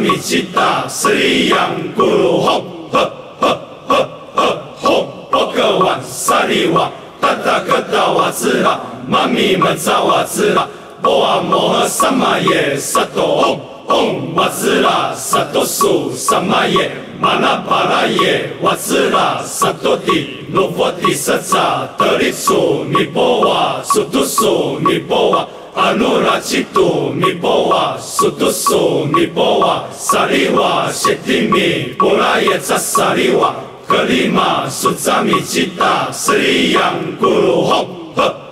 米吉达斯里扬咕噜哄呵呵呵呵哄波格瓦萨利瓦达达格达瓦兹拉妈咪们扎瓦兹拉波阿摩诃萨玛耶萨埵嗡瓦兹拉萨埵苏萨玛耶玛那巴拉耶瓦兹拉萨埵提罗佛提萨扎德里苏尼波瓦苏图苏尼波瓦阿努拉吉图尼波瓦苏图苏尼波瓦萨利瓦谢提米波拉耶扎萨利瓦格里玛苏扎米吉达斯里扬咕噜哄呵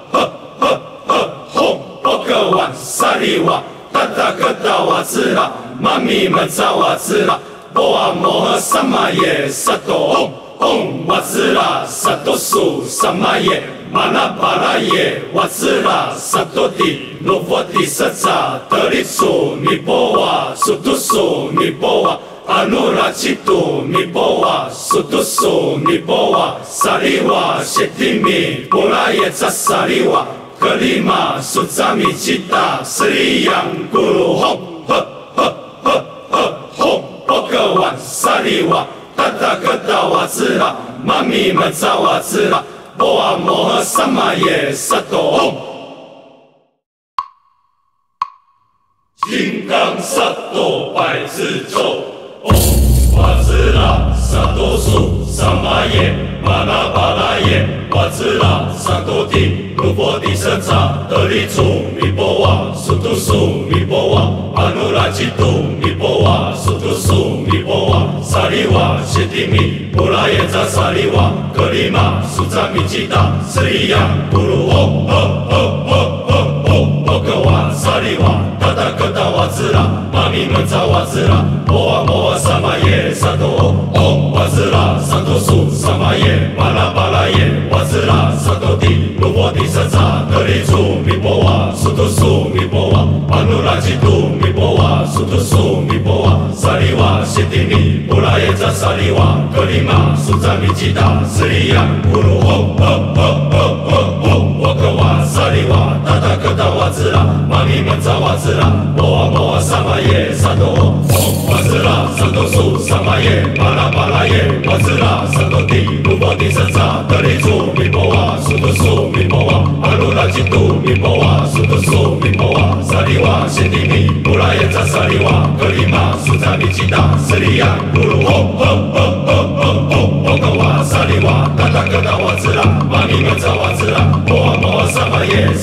呵呵呵哄波格瓦萨达达格达瓦兹拉妈咪们扎瓦兹拉波阿摩诃萨玛耶萨埵嗡嗡瓦兹拉萨埵苏萨玛耶玛那巴拉耶瓦兹拉萨埵提罗佛提萨扎德里苏尼波瓦苏图苏尼波瓦阿努拉吉图尼波瓦苏图苏尼波瓦萨利瓦谢提米波拉耶扎萨利瓦格里玛苏扎米吉达斯里扬咕噜哄呵呵呵呵哄波格瓦萨利瓦达达格达瓦兹拉妈咪们扎瓦兹拉波阿摩诃萨玛耶萨埵嗡金刚萨埵百字咒，嗡瓦兹拉萨埵苏萨玛耶玛那巴拉耶瓦兹拉萨埵提卢波提舍扎德里楚尼波瓦苏图苏尼波瓦阿努拉吉图尼波瓦苏图苏尼波瓦萨利瓦谢提米布拉耶扎萨利瓦格里玛苏扎米吉达斯里扬咕噜嗡呵呵呵呵嗡波格瓦萨利瓦达达格达瓦兹拉妈咪们扎瓦兹拉波阿摩诃萨玛耶萨埵嗡瓦兹拉萨埵苏萨玛耶玛拉巴拉耶瓦兹拉萨埵提卢波提萨扎德里楚米波瓦苏图苏米波瓦阿努拉吉图米波瓦苏图苏米波瓦萨利瓦谢提米布拉耶扎萨利瓦格里玛苏扎米吉达斯里扬咕噜嗡呵呵呵呵嗡沃格瓦萨利瓦达达格达瓦兹拉妈咪们扎瓦兹拉波阿摩诃萨玛耶萨埵嗡瓦兹拉萨埵苏萨玛耶巴拉巴拉耶瓦兹拉萨埵提卢波提萨扎德里楚米波瓦苏图苏米波瓦阿努拉吉图米波瓦苏图苏米波瓦萨利瓦谢提米布拉耶扎萨利瓦格里玛苏扎米吉达斯里亚咕噜嗡呵呵呵呵嗡沃格瓦萨利瓦达达格达瓦兹拉妈咪们扎瓦兹拉波阿摩诃萨玛耶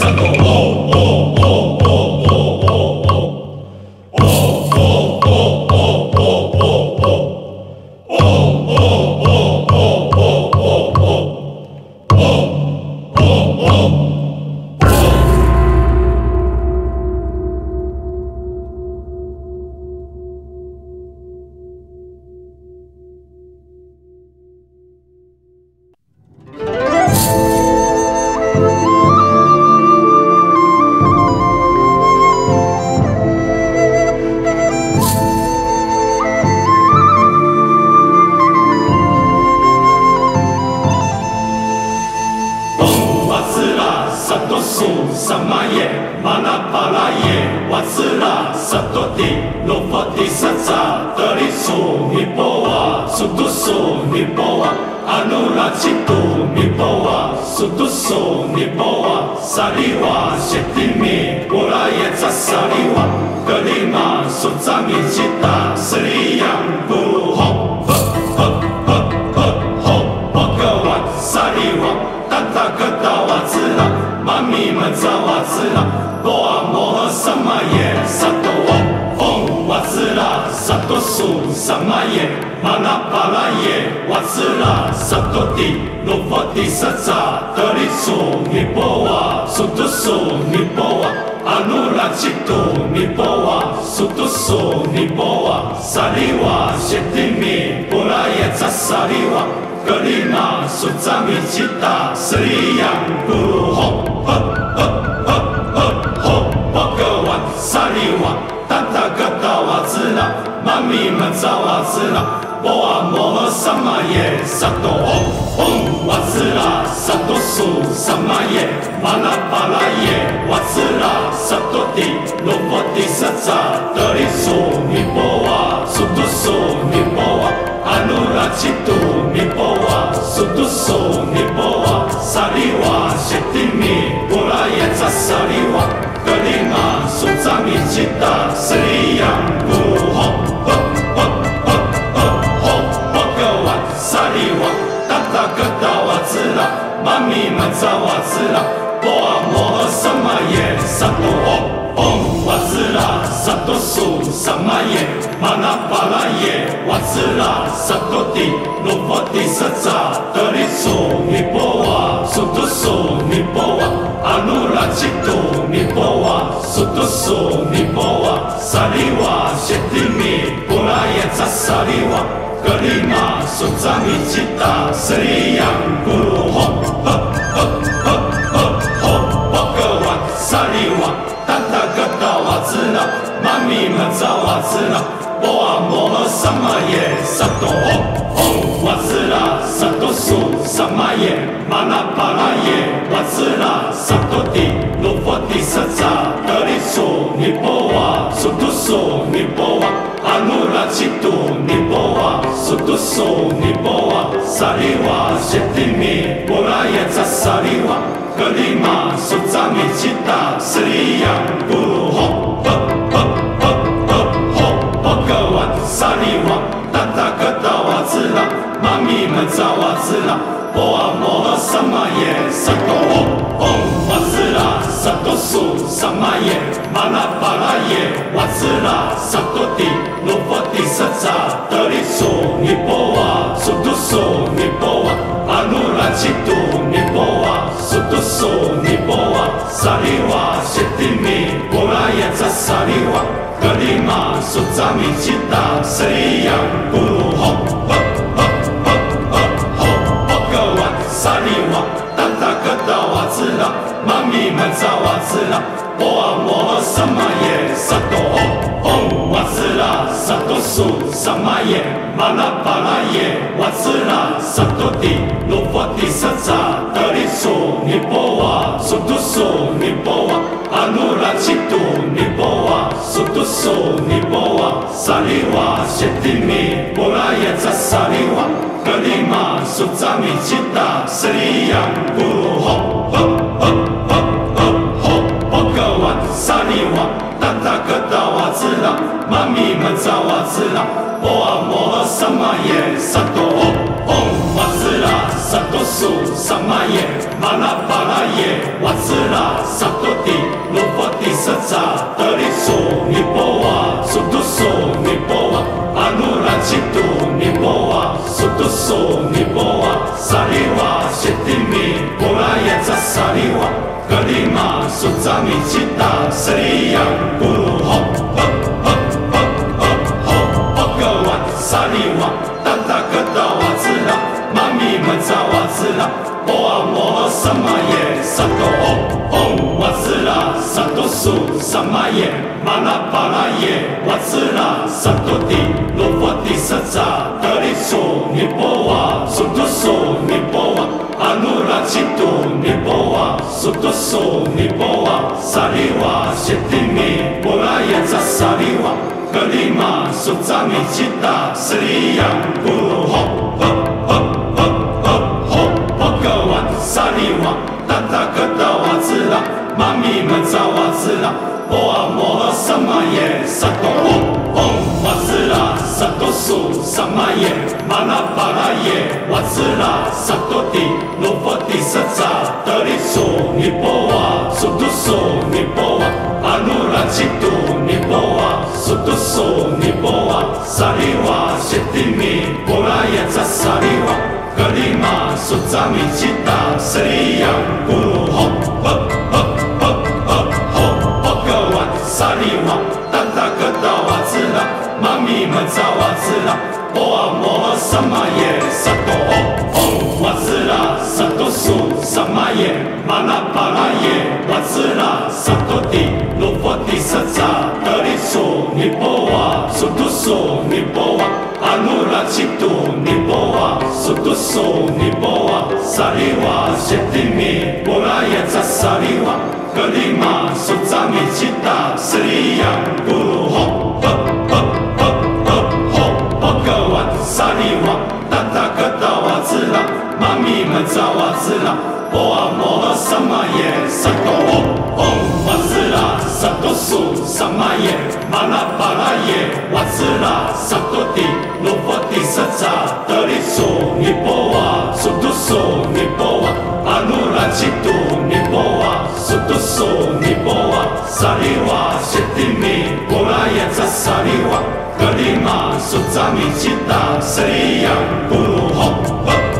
咪们扎瓦兹拉波阿摩诃萨玛耶萨埵嗡嗡瓦兹拉萨埵苏萨 Samaye, Manapalaye, Watsila, Satoti, Lovati Satsa, Tarisu, Nipowa, Sutusu, Nipowa, Anula Chitu, Nipowa, Sutusu, Nipowa, Saliwa, Shetimi, Puraya Saliwa, Kalima, Sutsami Chita, Sri Yang Guru Ho, Ho, Ho, Ho, Ho, Ho, Bhagawan, Saliwa, Tata Gata Watsila, Mami Manza Watsila, Boa Moha Samaye, Sato Om, Om Watsila, Sato Su Samaye, Manapalaye, Watsila, Sato Ti, Lovati Satsa, Dari Su, Nipowa, Sutu Su, Nipowa, Anura Chitu, Nipowa, Sutu Su, Nipowa, Sariwa, Shetimi, Puraya Sariwa, Kalima, Sutsami Chita, Sri Yang Guru Ho, Ho, Ho, Ho, Ho, Ho, Bhagawan, Sariwa, Tata Gata Watsila, Mami Manza Watsila, Boa Moha Samaye, Sato Om, Om Watsila, Sato Su Samaye, Manapalaye, Watsila, Sato Ti, Lovati Satsa, Dari Su, Nipowa, Sutu Su, Nipowa, Anura Chitu, Nipowa, Sutu Su, Nipowa, Saliwa, Shetimi, Puraya Sariwa, Kalima, Sutsami Chita, Sri Yang Guru Ho, Ho, Ho, Ho, 是那不问我什么也什多哦，我是那萨多树萨么也玛那巴拉耶，我是那什多地罗佛提萨扎德里苏尼波瓦苏多苏尼波瓦阿努拉奇图尼波瓦苏多苏尼波瓦萨利瓦谢提米波拉耶扎萨利瓦格里玛苏扎米奇达斯里扬布鲁吼。萨利瓦达达格达瓦兹拉玛咪们扎瓦兹啦波阿摩诃萨玛耶萨多哦哦哇兹拉萨多苏萨玛耶玛那巴拉耶哇兹拉萨多蒂罗波蒂萨扎德利苏尼波瓦苏多苏尼波瓦阿努拉基多。Nipowa, Sutu Su, Nipowa, Sariwa, Shetimi, Puraya Sariwa, Kalima, Sutsami Chita, Sri Yang Guru Ho, Ho, Ho, Ho, Ho, Ho, Bhagawan, Sariwa, Tata Gata Watsila, Mami Manza Watsila, Boa Moha Samaye, Sato Om, Om Watsila, Sato Su Samaye, Manapalaye, Watsila, Sato Ti, Lovati Satsa, Dari Su, Nipowa, Sutu Su, Nipowa, Anura Chitu, Nipowa, Sutu Su, Nipowa, Saliwa, Shetimi, Puraya Sariwa, Kalima, Sutsami Chita, Sri Yang Guru Ho, Ho, Ho, Ho, 妈咪嘛咋哇子啦，波啊我和萨玛耶萨多哦哦哇子啦，萨多苏萨玛耶玛拉巴拉耶哇子啦，萨多蒂罗波蒂萨扎德利苏尼波哇，苏多苏尼波哇，阿努拉吉杜尼波哇，苏多苏尼波哇，萨里哇谢蒂米波拉耶扎萨里哇，格里玛苏扎米吉达斯里扬布鲁吼。知我知道妈咪们知道我知道我萨玛耶，萨多哦，吽瓦兹拉，萨多苏萨玛耶，玛拉巴拉耶，瓦兹拉，萨多地，罗佛地萨扎，德里苏尼波瓦，苏多苏尼波瓦，阿努拉基杜尼波瓦，苏多苏尼波瓦，萨利瓦谢蒂米，波拉耶扎萨利瓦，格里玛苏扎米吉达，斯里亚古吼吽。Tata Gata Watsila, Mami Manza Watsila, Boa Moha Samaye, Sato Om, Om Watsila, Sato Su Samaye, Manapalaye, Watsila, Sato Ti, Lovati Satsa, Dari Su, Nipowa, Sutu Su, Nipowa, Anula citu ni boa Sutusu ni boa Sariwa shetimi Bolaya sasariwa Kelima sutsami cita Seriyang guru hop hop hop hop hop hop Pekawan sariwa Tata ketawa zila Mami menzawa zila Boa moha sama ye Sato hop hop Wazila Sato su sama ye Mana para ye Wazila Sato di Lupati saza Dari su ni boa Sutu su ni boa Anura citu ni boa Sutu su ni boa Sariwa Shetimi Bolaya sariwa Kelima Sutsami cita Seriyang guru hop hop hop hop hop Mami menzawa zila Boa moha sama ye Sato hop hop Wazila Sato su sama ye Mana para ye Wazila Sato di Lupati saza Dari su ni boa Sutu su ni boa Anura citu ni boa Sutu su ni boa Sariwa Shetimi Bolaya sariwa Kelima Sutsami cita Seriyang guru hop hop hop hop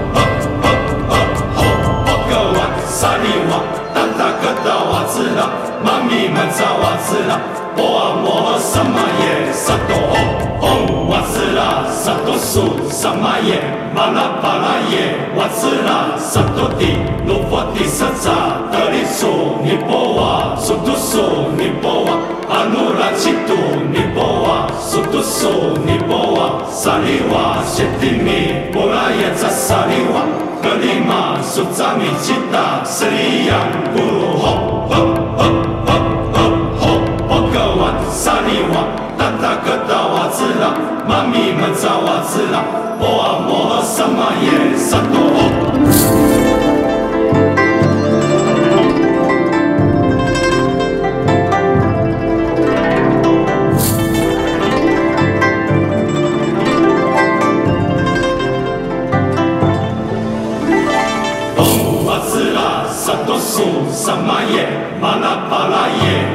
妈咪们早，瓦子啦！波啊摩哈萨玛耶，萨多哦，哄瓦子啦，萨多苏萨玛耶，巴拉巴拉耶，瓦子啦，萨多提罗波提萨萨，达利苏尼波阿，苏陀苏尼波阿，阿努拉提度尼波阿，苏陀苏尼波阿，萨利哇舍提米波拉耶萨萨利哇，格里玛苏迦弥提达，舍利耶咕噜哄哄。哇！达达格达瓦子啦，妈咪们扎瓦子啦，波啊摩哈萨嘛耶萨埵吽。波瓦子啦，萨埵苏萨嘛耶，玛纳巴啦耶。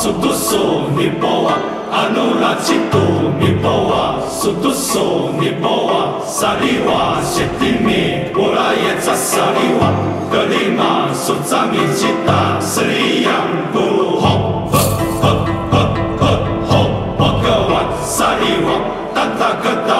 Sutu su ni boa Anura citu ni boa Sutu su ni boa Sariwa Shetimi Bolaya sariwa Kelima Sutsami cita Seriyang guru hop hop hop hop hop hop Pekawan sariwa Tata ketawa zila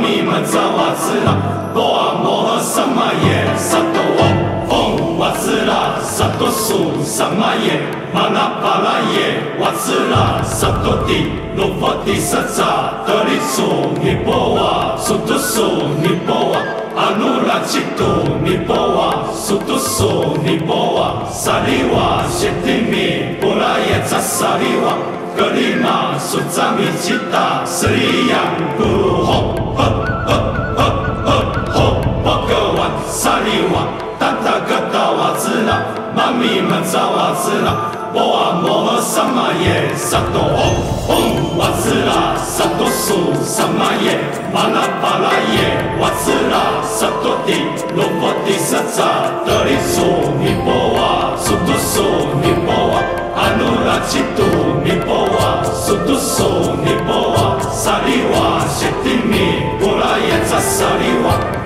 尼嘛扎瓦次啦，波啊摩诃萨嘛耶，萨埵哇，风瓦次啦，萨埵苏萨嘛耶，玛纳巴拉耶，瓦次啦，萨埵提罗菩提萨埵，达利苏尼波啊，苏陀苏尼波啊，阿耨라切哆尼波啊，苏陀苏尼波啊，萨利哇舍提弥波来耶萨萨利哇。格里玛苏扎米吉达斯里扬古吼吼吼吼吼吼，巴格瓦萨里瓦达达格达瓦兹拉玛米玛扎瓦兹拉波阿摩诃萨玛耶萨多吼吼瓦兹拉萨多苏萨玛耶巴拉巴拉耶瓦兹拉萨多帝罗波帝萨扎德里苏尼波瓦苏多苏尼。Anura citu ni boa Sutu su ni boa Sariwa Shetimi Bolaya sariwa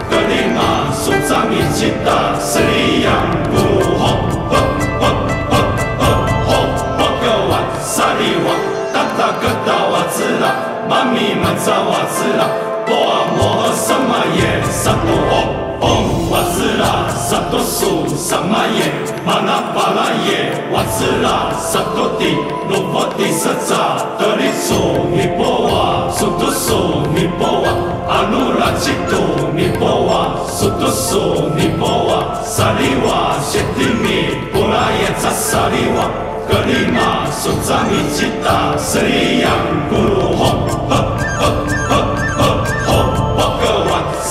Kelima Sutsami cita Seriyang guru hop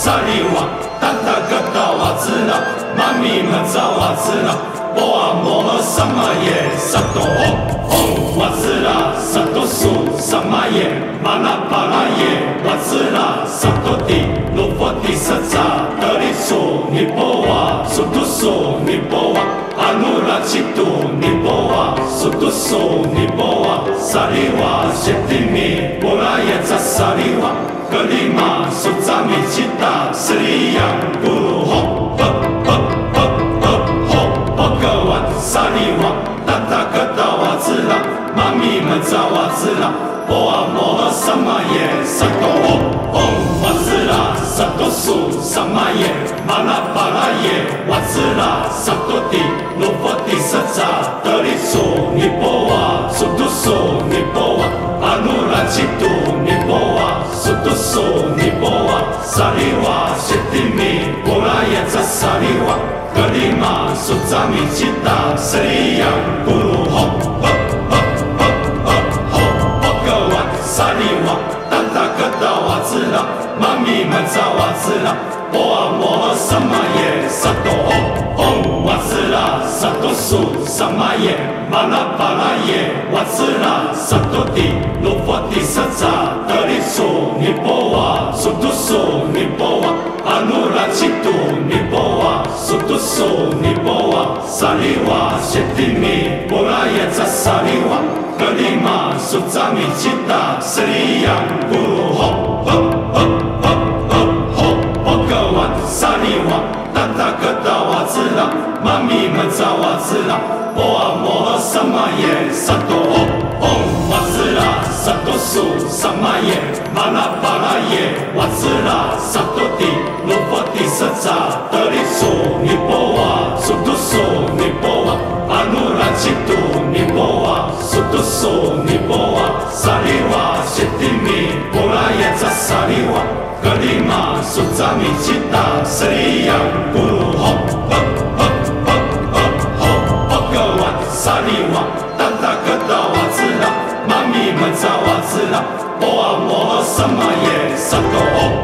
萨利哇，达达嘎达哇，滋那，嘛咪嘛咋哇，滋那，我啊么什么也，萨埵哦哦，哇滋那，萨埵苏什么也，马拉巴拉也，哇滋那，萨埵提罗菩提萨埵，达利苏尼波哇，苏度苏尼波哇，阿耨罗叉多尼波哇，苏度苏尼波哇，萨利哇，舍帝弥波那耶者萨利哇。格里玛苏扎米吉达，斯里扬咕噜吼，呵呵呵呵吼，波格瓦沙利瓦，达达格达瓦兹拉，妈咪们扎瓦兹拉，波阿摩诃萨玛耶萨多吼，嗡瓦兹拉萨多苏萨玛耶，玛拉巴拉耶瓦兹拉萨多蒂。罗佛提萨扎德里苏尼波瓦苏都苏尼波瓦阿努拉吉杜尼苏尼波瓦萨利瓦谢提米波拉耶扎萨利瓦格里玛苏扎米吉达斯里扬布鲁吼吼吼吼吼吼波格瓦萨利瓦达达格达瓦兹拉妈咪们扎瓦瓦兹拉。萨多苏萨玛耶玛拉巴拉耶瓦兹拉萨多蒂罗佛提萨扎德里苏尼波瓦苏都苏尼波瓦阿努拉吉杜尼波瓦苏都苏尼波瓦萨利瓦谢提米波拉耶扎萨利瓦格里玛苏扎米吉达斯里扬布耶瓦兹拉萨多蒂罗佛提萨扎德里苏尼波瓦苏都苏尼波瓦阿努拉吉杜尼波瓦苏都苏尼波瓦萨利瓦谢提米波拉耶扎萨利瓦格里玛苏扎米吉达斯里扬布鲁吼。萨利瓦，达达格达瓦兹拉，妈咪们扎瓦兹拉，波阿摩诃萨玛耶萨多哦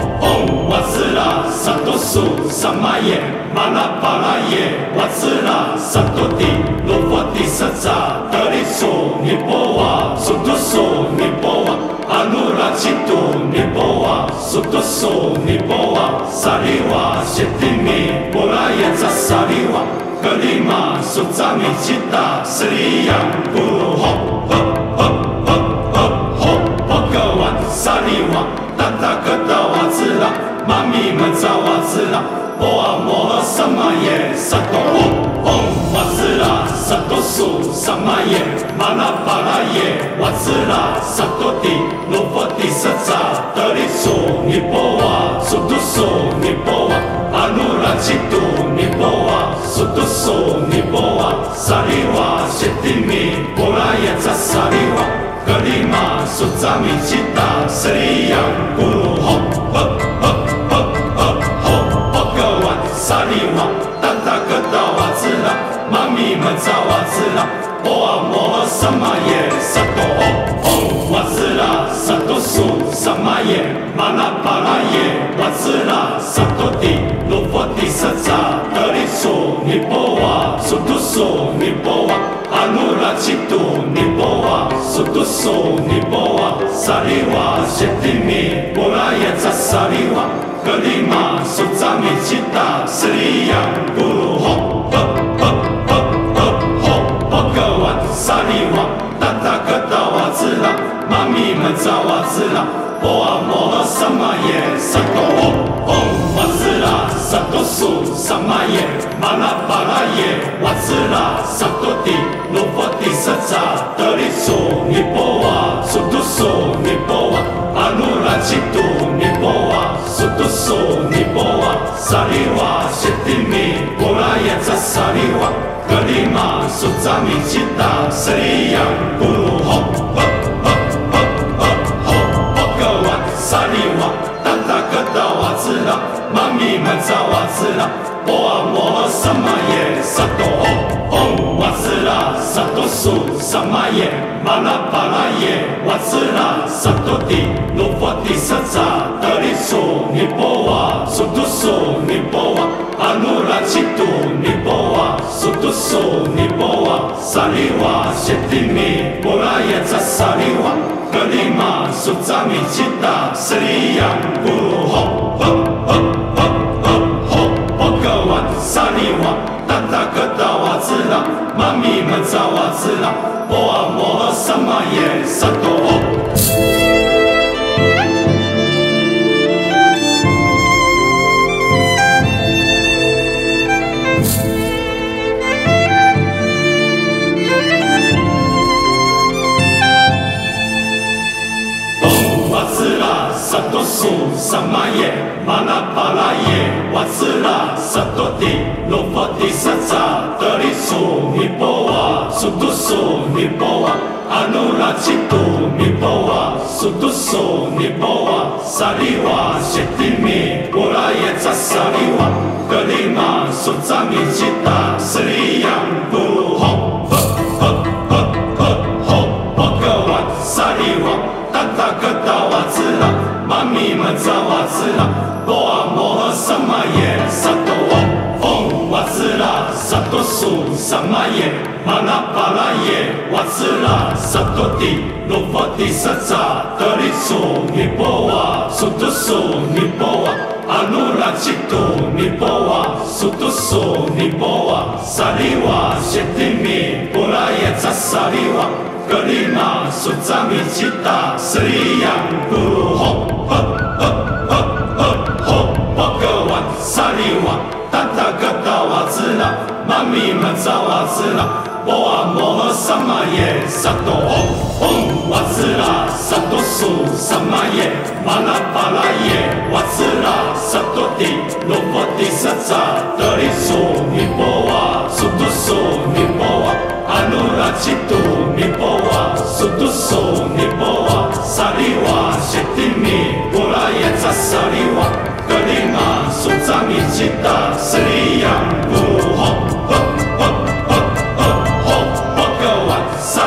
苏萨玛耶玛拉巴拉耶瓦兹拉萨多蒂罗佛提萨扎德里苏尼波瓦苏多苏尼波瓦阿努拉吉杜尼波瓦苏多苏尼波瓦萨利瓦谢提米波拉耶扎萨利瓦。格里玛苏扎米吉达斯里扬布鲁吼吼吼吼吼吼波格瓦萨利瓦达达格达妈咪们扎瓦兹拉波阿摩诃萨玛耶萨多哦哦瓦兹拉萨多苏萨玛耶玛拉巴拉耶瓦兹拉萨多蒂罗佛提萨扎德里苏尼波瓦苏都苏尼波瓦阿努拉吉杜尼波瓦苏都苏尼波瓦萨利瓦谢提米波拉耶扎萨利瓦格里玛苏扎米吉达斯里扬布鲁吼吼吼吼萨利玛，达达格达瓦兹拉，妈咪们扎瓦兹拉，波阿摩萨玛耶，萨多哦哦瓦兹拉，萨多苏萨玛耶，玛那巴拉耶，瓦兹拉，萨多蒂，罗波蒂萨扎，德里苏尼波瓦，苏杜苏尼波瓦，阿努拉奇杜尼波瓦，苏杜苏尼波瓦，萨利瓦谢蒂米，波拉耶扎萨利瓦。格里玛苏扎米吉达斯里扬布鲁吼。萨利瓦，达达格达瓦兹拉，妈咪们扎瓦兹拉，波阿摩诃萨玛耶萨多哦哦瓦兹拉萨多苏萨玛耶玛拉巴拉耶瓦兹拉萨多蒂罗佛提萨扎德里苏尼波瓦苏都苏尼波瓦阿努拉吉杜尼波瓦苏都苏尼波瓦萨利瓦谢提米波拉耶扎萨利瓦。格里玛苏扎米吉达斯里扬布鲁吼吼吼吼吼吼波格瓦萨利瓦达达格达瓦。兹拉，妈咪们扎瓦兹拉，波阿摩诃萨玛耶萨多。苏萨玛耶玛那巴拉耶瓦兹拉萨多蒂罗佛蒂萨扎德里苏拉。妈咪们扎瓦兹拉，波阿摩诃萨玛耶萨多翁，嗡瓦兹拉萨多苏萨玛耶玛那巴拉耶瓦兹拉萨多蒂罗佛蒂萨扎德里苏尼波瓦苏多苏尼波瓦阿努拉吉杜尼波瓦苏多苏尼波瓦萨利瓦谢提米波拉耶扎萨利瓦。格里玛苏扎米吉达斯里扬布鲁吼呵呵呵呵吼波格瓦萨利瓦达达格达瓦兹拉妈咪们扎瓦兹拉波阿摩诃萨玛耶萨多吼嗡瓦兹拉萨多苏萨玛耶玛那巴拉耶瓦兹拉萨多蒂罗波蒂萨扎德里苏尼波瓦苏多苏尼波瓦。阿努拉吉杜尼波瓦苏都苏尼波瓦萨利瓦谢蒂米布拉耶扎萨利瓦格里玛苏扎米吉达斯里扬布鲁吼吼吼吼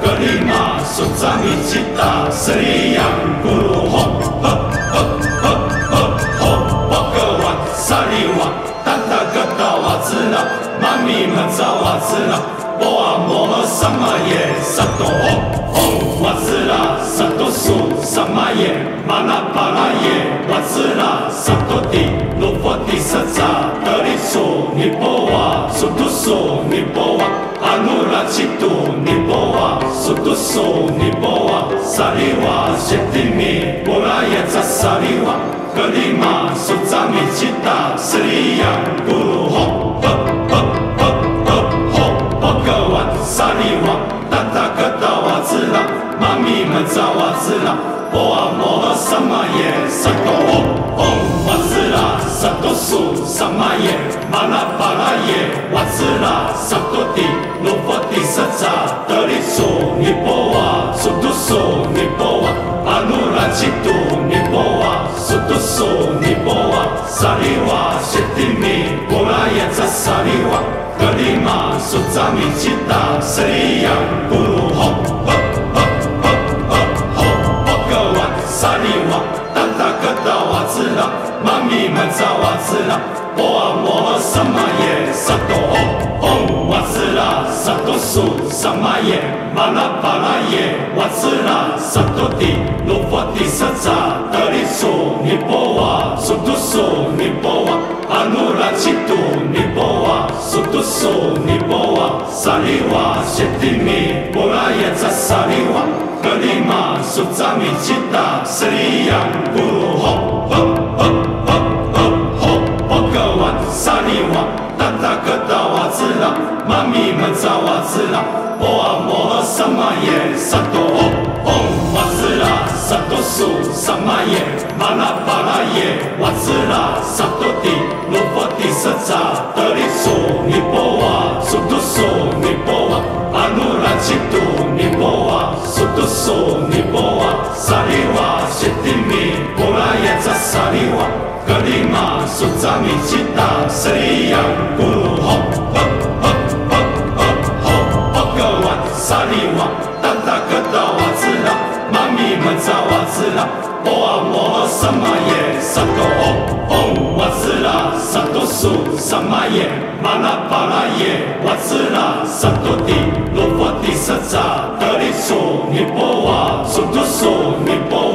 罗佛蒂萨扎德里苏尼波瓦苏多苏尼波瓦兹那，玛米曼扎瓦兹那，波阿努拉吉杜尼波瓦苏多苏尼波瓦萨利瓦苏都苏尼波瓦萨利瓦谢蒂米波拉耶扎萨利瓦格里玛苏扎米吉达斯里扬布鲁吼。萨利瓦达达格达瓦兹拉，妈咪们扎瓦兹拉，波阿摩诃萨玛耶萨多哦，瓦兹拉萨多苏萨玛耶玛那巴拉耶瓦兹拉萨多蒂罗佛蒂萨扎德里苏尼波瓦苏都苏尼波瓦阿努拉吉杜尼波瓦苏都苏尼波瓦萨利瓦谢蒂米波拉耶扎萨利瓦。格里玛苏扎米吉达斯里扬布鲁吼呵呵呵呵吼波格瓦萨利瓦达达格达瓦兹拉妈咪们扎瓦兹拉波阿摩诃萨玛耶萨多哦嗡瓦兹拉萨多苏萨玛耶玛那巴拉耶瓦兹拉萨多蒂罗佛蒂萨扎德里苏尼波瓦苏都苏尼波瓦阿努拉吉杜尼波瓦苏都苏尼波瓦萨利瓦谢蒂米波拉耶扎萨利瓦格里玛苏扎米吉达斯里扬布鲁吼呵萨利瓦达达格达瓦兹拉妈咪们扎瓦兹拉波阿摩诃萨玛耶萨多嗡瓦兹拉萨多苏萨玛耶玛那巴拉耶瓦兹拉萨多蒂罗佛蒂萨扎德里苏尼波瓦苏都苏尼波瓦阿努拉吉杜尼波瓦苏都苏尼波瓦萨利瓦谢蒂米波拉耶扎萨利瓦格里玛苏扎米吉达斯里雅古洪洪洪洪洪洪，佛陀瓦萨里瓦达达格达瓦子啦，玛尼曼扎瓦子啦，波啊摩诃萨玛耶萨埵吽，瓦子啦萨埵苏萨玛耶，玛纳巴拉耶瓦子啦萨埵地罗波帝萨匝德里苏尼波瓦苏都苏尼波。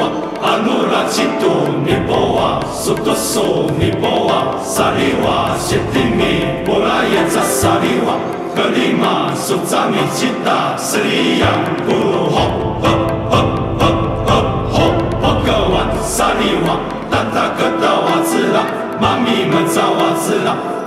杜尼波瓦苏多苏尼波瓦萨利瓦谢蒂米波拉耶扎萨利瓦格里玛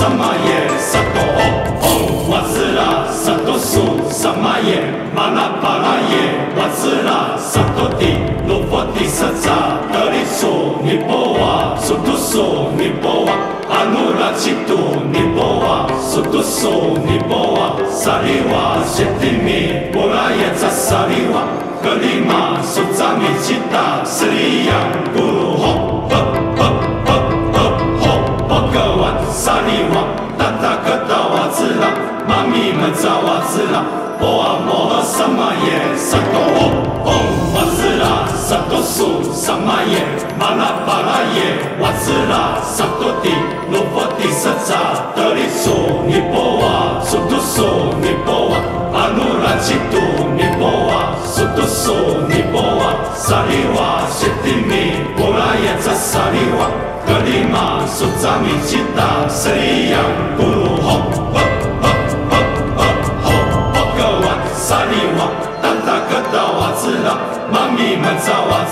萨玛耶萨多唵唵瓦兹拉萨多苏萨玛耶玛拉巴拉耶瓦兹拉萨多蒂罗佛蒂萨扎德里苏尼波瓦苏多苏尼波瓦阿努拉吉杜尼波瓦苏多苏尼波瓦萨利瓦谢蒂米波拉耶扎萨利瓦格里玛苏扎米吉达斯里扬咕噜咪们扎瓦兹拉波阿摩诃萨玛耶萨多唵唵瓦兹拉萨多苏萨玛耶玛拉巴拉耶瓦兹拉萨多蒂罗佛蒂萨扎德里苏尼波瓦苏多苏尼波瓦阿努拉吉杜尼波瓦苏多苏尼波瓦萨利瓦谢蒂米波拉耶扎萨利瓦格里玛苏扎米吉达斯里扬咕噜吼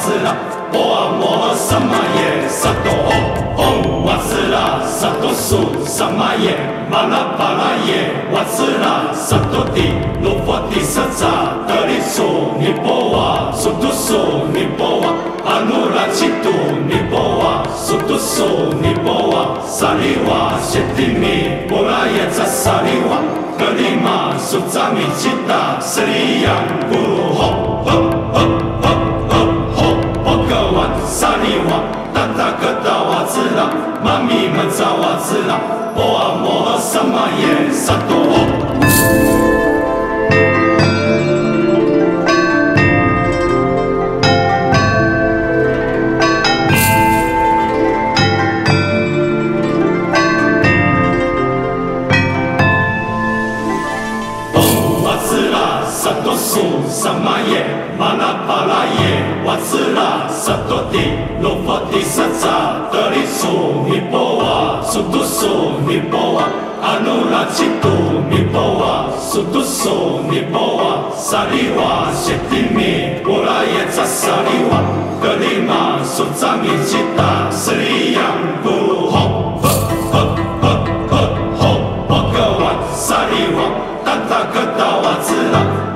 扎瓦兹拉波阿摩诃萨玛耶萨多唵唵瓦兹拉萨多苏萨玛耶玛拉巴拉耶瓦兹拉萨多蒂罗佛蒂萨扎德里苏尼波瓦苏多苏尼波瓦阿努拉吉杜尼波瓦苏多苏尼波瓦萨利瓦谢蒂米波拉耶扎萨利瓦格里玛苏扎米吉达斯里扬格达瓦兹拉妈咪们扎瓦兹拉波阿摩诃萨玛。扎德里苏尼波瓦苏多苏尼波瓦阿努拉吉杜尼波瓦苏多苏尼波瓦萨利瓦谢蒂米波拉耶扎萨利瓦格里玛扎瓦萨利瓦达达格达瓦兹拉波阿摩诃萨玛耶萨多唵唵瓦兹拉萨多苏萨玛耶玛拉巴拉耶瓦兹拉萨多蒂罗佛蒂萨扎德里苏尼波瓦苏多苏尼波瓦阿努拉吉杜尼波瓦苏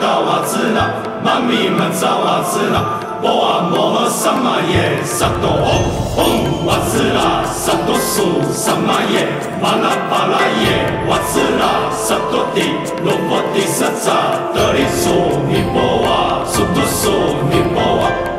达瓦兹拉妈咪们扎瓦兹拉波阿摩诃萨玛耶萨多唵唵瓦兹拉萨多苏萨玛耶玛拉巴拉耶瓦兹拉萨多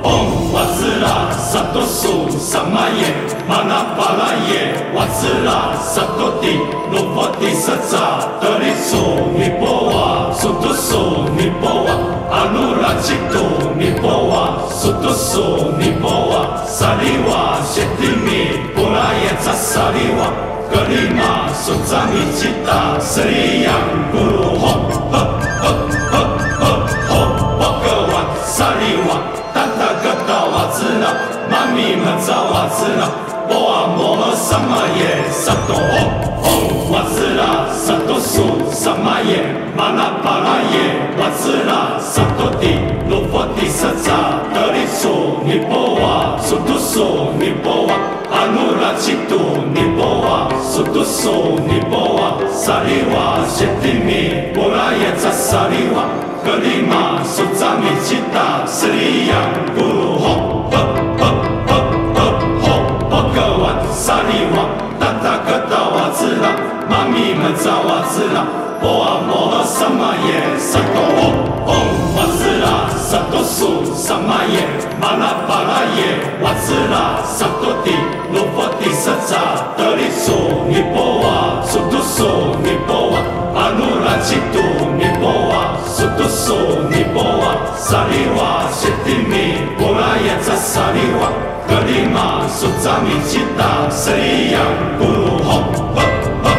利瓦谢蒂米波拉耶扎萨利瓦格里玛苏扎米吉达斯里扬咕噜吼吼吼吼吼吼吼格瓦萨利瓦达达格达瓦兹拉妈咪们找我子啦，波啊摩诃萨玛耶萨多，苏萨玛耶玛那巴拉耶哇子啦，萨多地罗波地萨扎德里苏尼波哇苏多苏尼波哇阿努拉吉多尼波哇苏多苏尼波哇萨利哇谢提米波拉耶扎萨利哇。格里玛苏扎米吉达斯里扬咕噜你们找瓦吃了，不管我们萨么也萨么哦，瓦吃了萨么树，萨么叶，马拉巴拉耶瓦吃了萨么地，路过的色茶，德里苏尼波瓦，苏都苏尼波瓦，阿努拉奇杜尼波瓦，苏都苏尼波瓦，萨里瓦谢蒂米，波拉耶扎萨里瓦，格里玛苏扎米奇达，斯里扬布鲁吼。萨利哇达วั达瓦子啦，玛咪ว扎瓦子啦，波啊摩啊萨嘛耶，萨ท哦ะ瓦า啦，萨埵苏萨玛耶，玛拉巴拉耶，瓦ม啦，萨ยส罗ตโ萨ป德里苏尼波瓦苏多苏尼波瓦，阿努拉ม多尼波ย 哆梭尼波瓦萨利哇舍底米波拉雅扎萨利哇，格里玛苏扎米吉达，萨里央布噜哄哄哄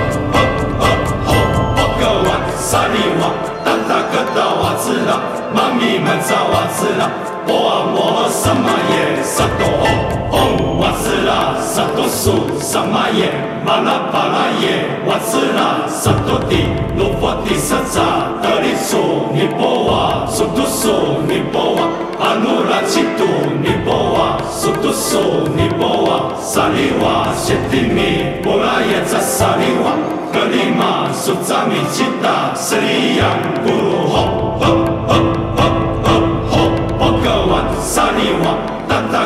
哄，哄波格瓦萨利哇，达达克达瓦次啦，玛尼玛扎瓦次啦，波啊波啊什么耶，啥都哄哄。瓦瑟那萨多苏萨玛耶玛拉巴拉耶瓦瑟那萨多提罗佛提萨萨德里苏尼波瓦苏多苏尼波瓦阿努拉西图尼波瓦苏多苏尼波瓦萨利哇谢提米波拉耶扎萨利哇格利玛苏扎米吉达斯里亚古鲁吼吼吼吼吼吼吼个哇萨利哇。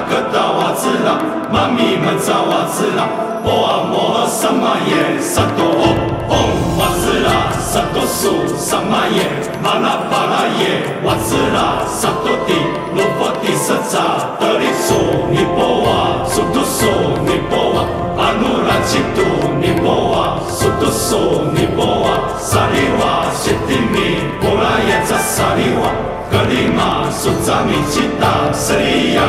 格达瓦兹啦，玛咪们扎瓦兹啦，波阿摩哈萨玛耶，萨多哦，嗡瓦兹啦，萨多苏萨玛耶，玛拉巴拉耶，瓦兹啦，萨多底，罗波底色扎，德里苏尼波瓦，苏多苏尼波瓦，阿努拉吉杜尼波瓦，苏多苏尼波瓦，萨利瓦谢蒂米，波拉耶扎萨利瓦。格里玛苏扎米吉达舍利扬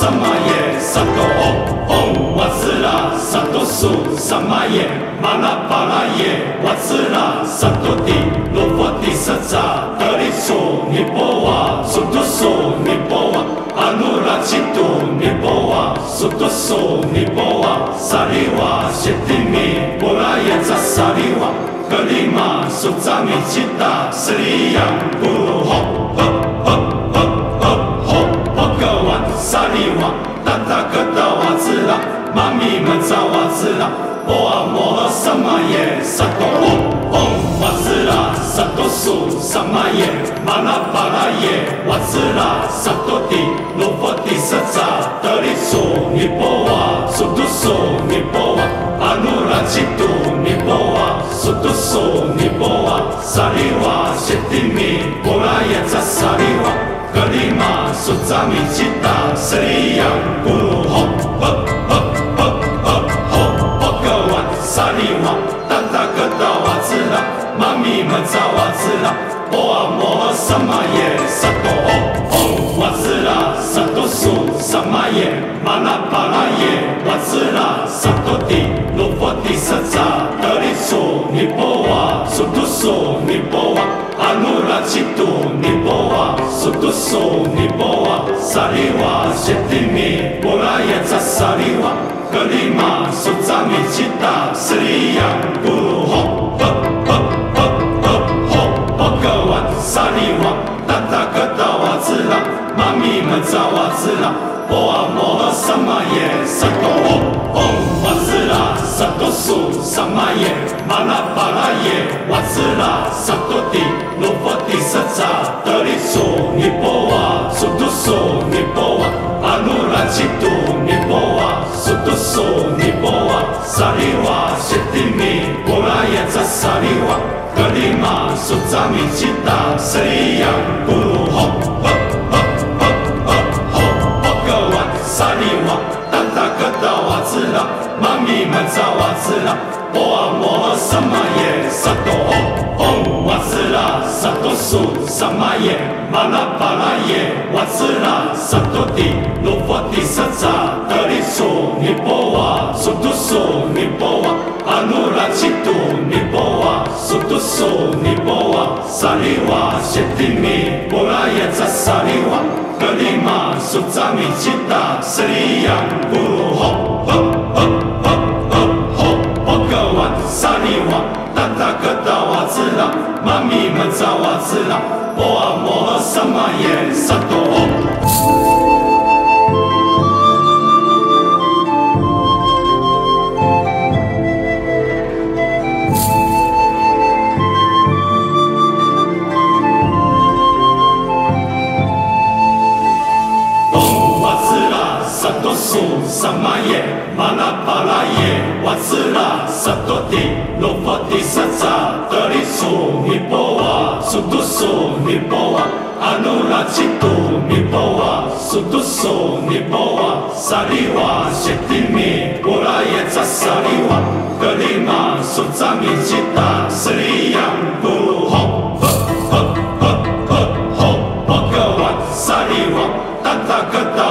moha sama ye Sato ho om wazila Sato su sama ye Mana para ye Wazila Sato di Lupa di saza Dari su ni boa Sutu su ni boa Anura citu ni boa Sutu su ni boa Saliwa shetimi Bolaya za saliwa Kelima suzami cita Seriang guru ho ho ho ho Tata ketawa zila Mami menzawa zila Boa moha sama ye Sato ho om wazila Sato su sama ye Mana para ye Wazila Sato di Lupa di saza Dari su ni boa Sutu su ni boa Anura citu ni boa Sutu su ni boa Saliwa shetimi Bolaya za saliwa 格里玛苏扎米吉达斯里扬古鲁吼吼吼吼吼吼吼格瓦萨里瓦达达格达瓦兹拉妈咪玛扎瓦兹拉波阿摩萨玛耶萨多吼吼瓦兹拉萨多苏萨玛耶玛拉巴拉耶瓦兹拉萨多蒂罗波蒂萨扎。Sutu su ni boa Saliwa shetimi Bolaya za saliwa Kelima suzami cita Seriang guru ho ho ho ho ho ho Bhagawan saliwa Tata ketawa zila Mami menzawa zila Boa moha sama ye Sato ho om wazila Sato su sama ye Mana para ye Wazila Sato di สัจ德里苏尼波瓦苏ซ嗦尼波瓦，阿อะศุ尼波瓦，苏หิ尼波瓦，萨ะอะนุรัติสุหิป玛苏อะศุตุโสหิ 妈咪们扎瓦兹拉波阿摩萨玛耶萨多吼吼瓦兹拉萨多苏萨玛耶玛拉巴拉耶瓦兹拉萨多蒂罗佛蒂萨扎德里苏尼波瓦苏都苏尼波瓦阿努拉吉杜尼波瓦苏都苏尼波瓦萨利瓦谢蒂米波拉耶扎萨利瓦格里玛苏扎米吉达斯里扬布鲁吼吼吼吼吼们扎瓦兹拉波阿摩萨玛耶萨多萨利瓦谢蒂米波拉耶扎萨利瓦格里玛苏扎米吉达斯里扬布鲁吼吼吼吼吼吼吼格瓦萨利瓦达达格达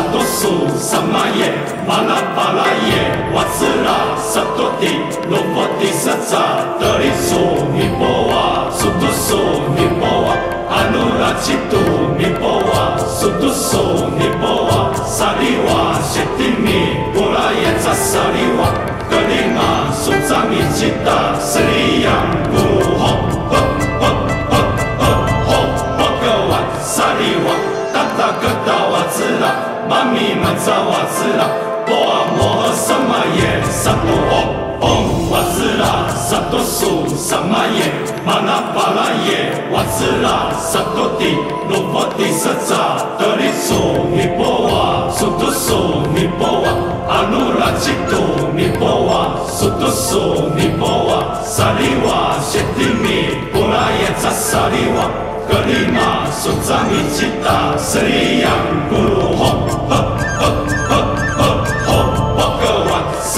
多蒂罗佛蒂萨扎德里苏尼波瓦苏都苏尼波瓦阿努拉吉杜尼波瓦苏妈咪们扎瓦兹拉波阿摩诃萨玛耶萨多吼嗡瓦兹拉萨多苏萨玛耶玛那巴拉耶瓦兹拉萨多蒂罗佛蒂萨扎德里苏尼波瓦苏都苏尼波瓦阿努拉吉杜尼波瓦苏都苏尼波瓦萨利瓦谢蒂米波拉耶扎萨利瓦格里玛苏扎米吉达斯里扬布鲁吼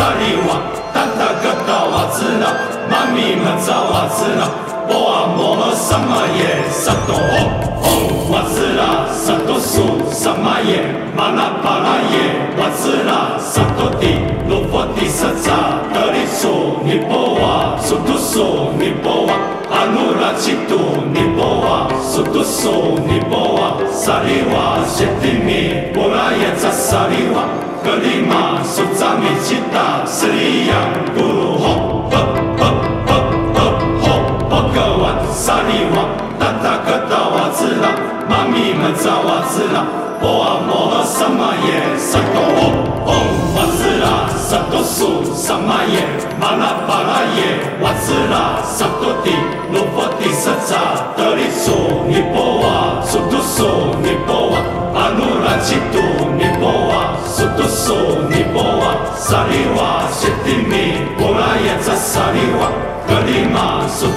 萨利瓦达达格达瓦兹拉妈咪们扎瓦兹拉波阿摩诃萨玛耶萨多吼嗡瓦兹拉萨多苏萨玛耶玛拉巴拉耶瓦兹拉萨多蒂罗佛蒂萨扎德里苏尼波瓦苏都苏尼波瓦阿努拉吉杜尼波瓦苏都苏尼波瓦萨利瓦谢蒂米波拉耶扎萨利瓦格里玛苏扎米吉达斯里扬布鲁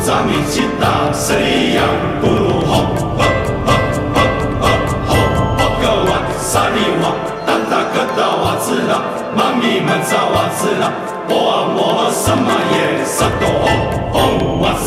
玛苏扎米吉达斯里扬布鲁吼吼吼吼吼吼吼格瓦萨利瓦达达格达瓦兹拉妈咪们扎瓦兹拉波阿摩萨玛耶萨多唵唵瓦兹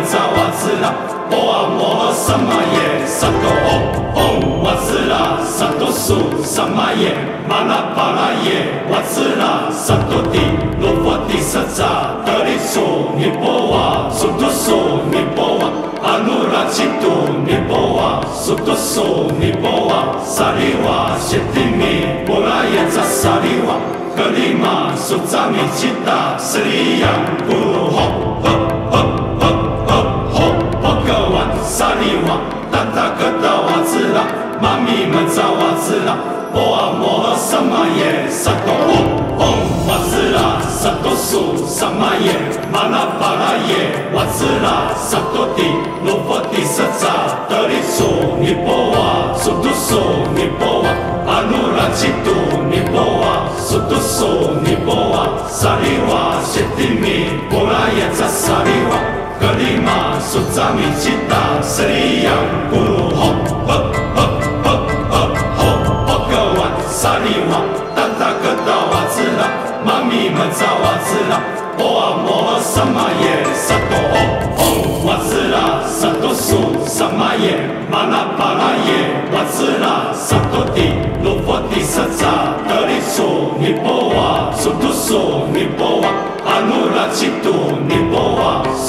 妈咪们扎瓦兹拉波阿摩萨玛耶萨多唵唵瓦兹拉萨多苏萨玛耶玛拉巴拉耶瓦兹拉萨多蒂罗佛蒂萨扎德里苏尼波瓦苏多苏尼波瓦阿努拉吉杜尼波瓦苏多苏尼波瓦萨利瓦谢蒂米波拉耶扎萨利瓦格里玛苏扎米吉达斯里扬布鲁吼吼吼吼吼吼波格瓦萨利瓦达达格达瓦兹拉妈咪们扎瓦兹拉波阿摩萨玛耶萨多唵唵瓦兹拉萨多苏萨玛耶玛拉巴拉耶瓦兹拉萨多蒂罗佛蒂萨扎德里苏尼波瓦苏多苏尼波瓦阿努拉吉杜尼波瓦苏多苏尼波瓦萨利瓦谢蒂米波拉耶扎萨利瓦格里玛苏扎米吉达斯里扬布鲁吼吼吼吼吼吼波格瓦萨利瓦达达格达瓦兹拉妈咪们扎瓦兹拉波阿摩萨玛耶萨多唵唵瓦兹拉萨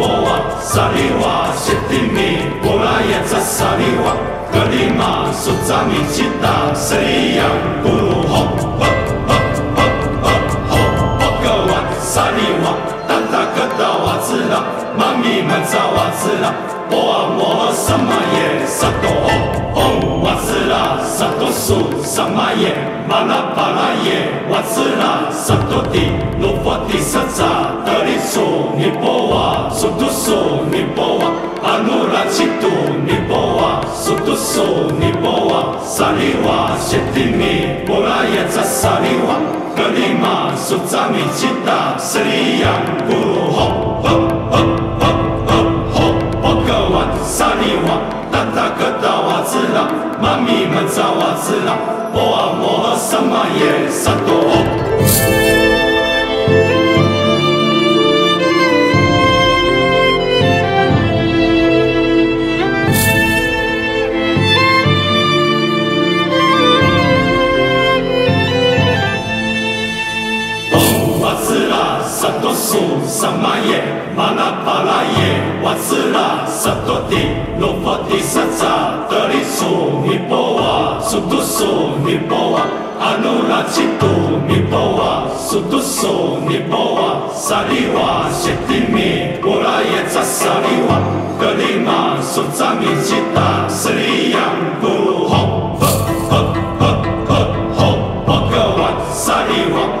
波瓦萨利瓦谢蒂米波拉耶扎萨利瓦格里玛苏扎米吉达斯里扬布鲁吼吼吼吼吼吼波格瓦萨利瓦达达格达瓦兹拉妈咪们达格达瓦兹拉妈咪们扎瓦兹拉波阿摩萨玛耶萨多唵唵瓦兹拉萨多苏萨玛耶玛拉巴拉耶瓦兹拉萨多蒂罗佛蒂萨扎德里苏尼波瓦苏都苏尼波瓦阿努拉吉杜尼波瓦苏多苏尼波瓦萨利瓦谢蒂米波拉耶扎萨利瓦格里玛苏扎米吉达斯里扬萨利瓦谢蒂米波拉耶扎萨利瓦格里玛苏扎米吉达斯里扬布鲁吼吼吼吼吼吼波格瓦萨利瓦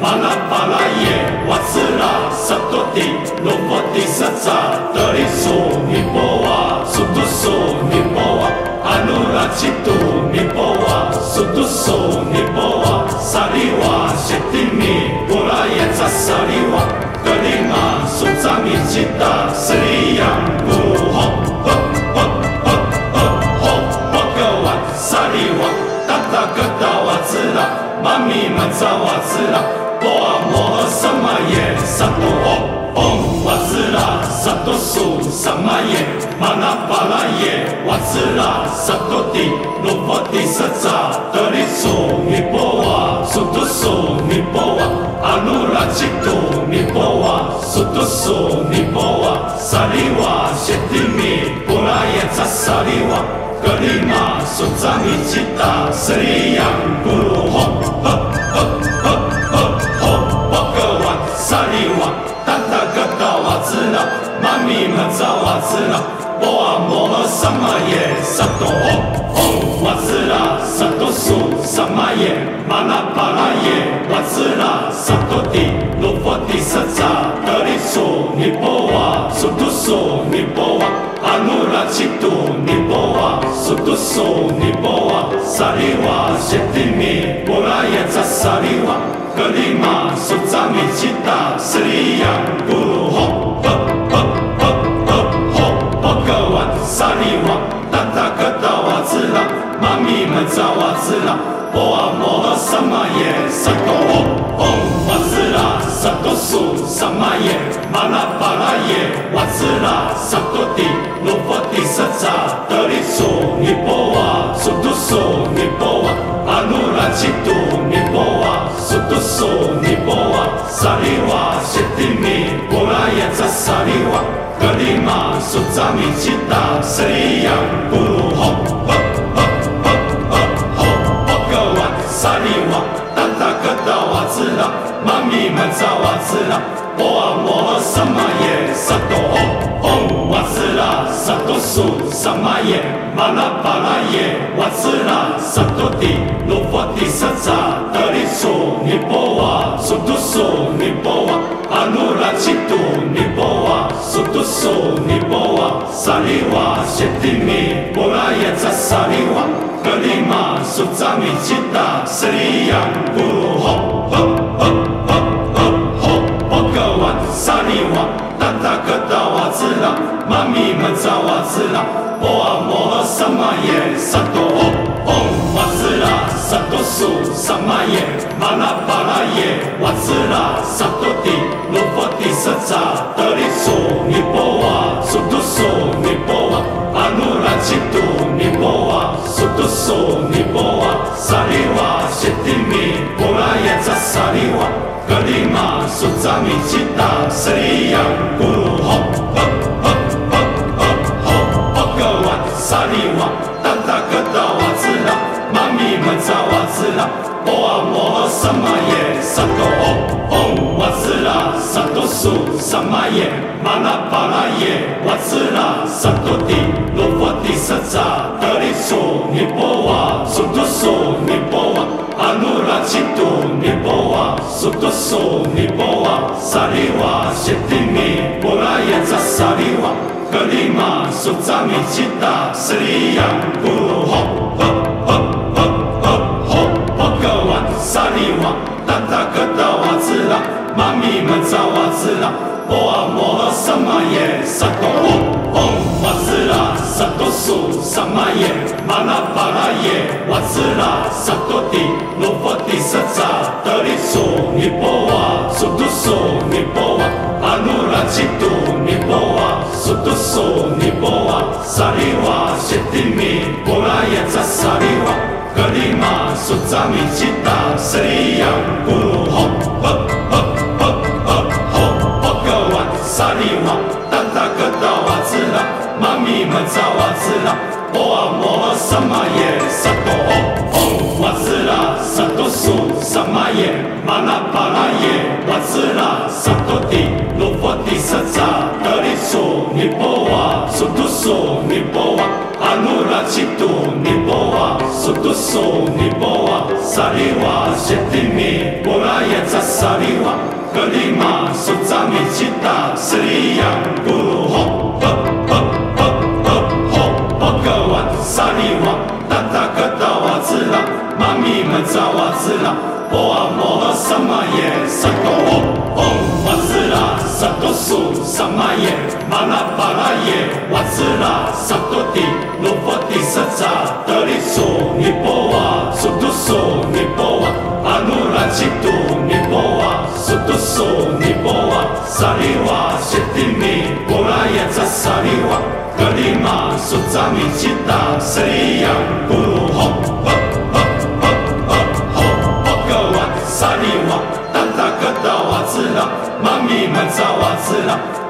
玛那巴拉耶，哇子啦，萨多地，罗佛地萨扎，德里苏尼波哇，苏多苏尼波哇，阿努拉吉多尼波哇，苏多苏尼波哇，萨利哇，谢咪们扎瓦兹拉波阿摩诃萨玛耶萨多吼吼瓦兹拉萨多苏萨玛耶玛那巴拉耶瓦兹拉萨多地罗佛地萨扎德里苏尼波瓦苏多苏尼波瓦阿努拉吉多尼波瓦苏多苏尼波瓦萨利瓦谢提米波拉耶扎萨利瓦格里玛苏扎米吉达斯里扬咕噜吼瓦兹拉妈咪们扎瓦兹拉波阿摩诃萨玛耶，萨多嗡嗡瓦兹拉，萨多苏萨玛耶，玛那巴拉耶，瓦兹拉，萨多地，罗佛地萨扎，德里苏尼波瓦，苏多苏尼波瓦，阿努拉吉杜尼波瓦，苏多苏尼波瓦，萨利瓦谢提米，波拉耶扎萨利瓦，格里玛苏扎米吉达，斯里扬咕噜吼。吼。萨利瓦达达格达瓦兹拉，妈咪们找瓦兹拉，波阿摩诃萨玛耶，萨多嗡嗡瓦兹拉，萨多苏萨玛耶，玛那巴拉耶，瓦兹拉，萨多地罗佛地萨扎，德里苏尼波瓦，苏多苏尼波瓦，阿努拉吉杜尼波瓦，苏多苏尼波瓦，萨利瓦谢提米，波拉耶扎萨利瓦。格里玛苏扎米吉达斯里扬咕噜吼吼吼吼吼吼波格瓦萨利瓦达达格达瓦兹拉妈咪们扎瓦兹拉波阿摩诃萨玛耶萨多吼吼瓦兹拉萨多苏萨玛耶玛那巴拉耶瓦兹拉萨多地罗佛地萨扎德里苏尼波瓦苏多苏尼波瓦阿努拉吉杜尼波瓦苏多苏尼波瓦萨利瓦谢提米波拉耶扎萨利瓦格里玛苏扎米吉达斯里扬咕噜吼吼吼吼吼吼波格瓦萨利瓦达达格达瓦兹拉妈咪们扎瓦兹拉波阿摩诃萨玛耶萨多嗡嗡瓦兹拉萨多苏萨玛耶玛那巴拉耶瓦兹拉萨多地罗佛地萨扎德里苏尼波瓦苏多苏尼波瓦阿努拉吉杜尼波瓦苏多苏尼波瓦萨利瓦谢提米波拉耶扎萨利瓦格里玛苏扎米吉达斯里扬咕噜吼吼吼吼吼吼波格瓦萨利瓦达达格达瓦兹拉妈咪们扎瓦兹拉波阿摩诃萨玛耶，萨多玛，尼波瓦，苏多苏尼波瓦，阿努拉吉杜尼波瓦，苏多苏尼波瓦，萨利瓦谢提米，波拉耶扎瓦，格里玛苏扎米吉达，斯里扬咕噜吼。萨利瓦达达格达瓦兹拉，妈咪们找瓦兹拉，波阿摩萨玛耶萨多嗡嗡瓦兹拉萨多苏萨玛耶玛那巴拉耶瓦兹拉萨多蒂罗佛蒂萨扎德里苏尼波瓦苏多苏尼波瓦阿努拉吉杜尼波瓦苏多苏尼波瓦萨利瓦谢蒂米波拉耶扎萨利瓦格里玛苏扎米吉达斯里扬古鲁吼。萨利瓦，达达格达瓦兹拉，妈咪们扎瓦兹拉，波阿摩萨玛耶萨多哦，瓦兹拉萨多苏萨玛耶，玛那巴拉耶瓦兹拉萨多蒂，罗佛蒂萨扎德里苏尼波瓦苏多苏尼波瓦，阿努拉吉杜尼波瓦苏多苏尼波瓦，萨利瓦谢蒂米，波拉耶扎萨利瓦。格里玛苏扎米吉达斯里扬布鲁吼吼吼吼吼吼吼格瓦萨利瓦达达格达瓦兹拉妈咪们扎瓦兹拉波阿摩萨玛耶萨多吼吼瓦兹拉萨多苏萨玛耶玛那巴拉耶瓦兹拉萨多蒂罗佛蒂萨扎德里苏尼波瓦苏多苏尼波瓦阿努拉吉多尼波萨利瓦谢蒂米波拉耶扎萨利瓦格里玛苏扎米吉达斯里扬布鲁吼吼吼吼吼吼吼格瓦萨利瓦达达格达瓦兹拉妈咪们扎瓦兹拉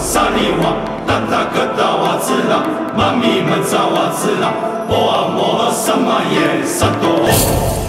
萨利瓦，达达格达瓦兹拉，玛咪们扎哇兹拉，波阿摩诃萨玛耶，萨多。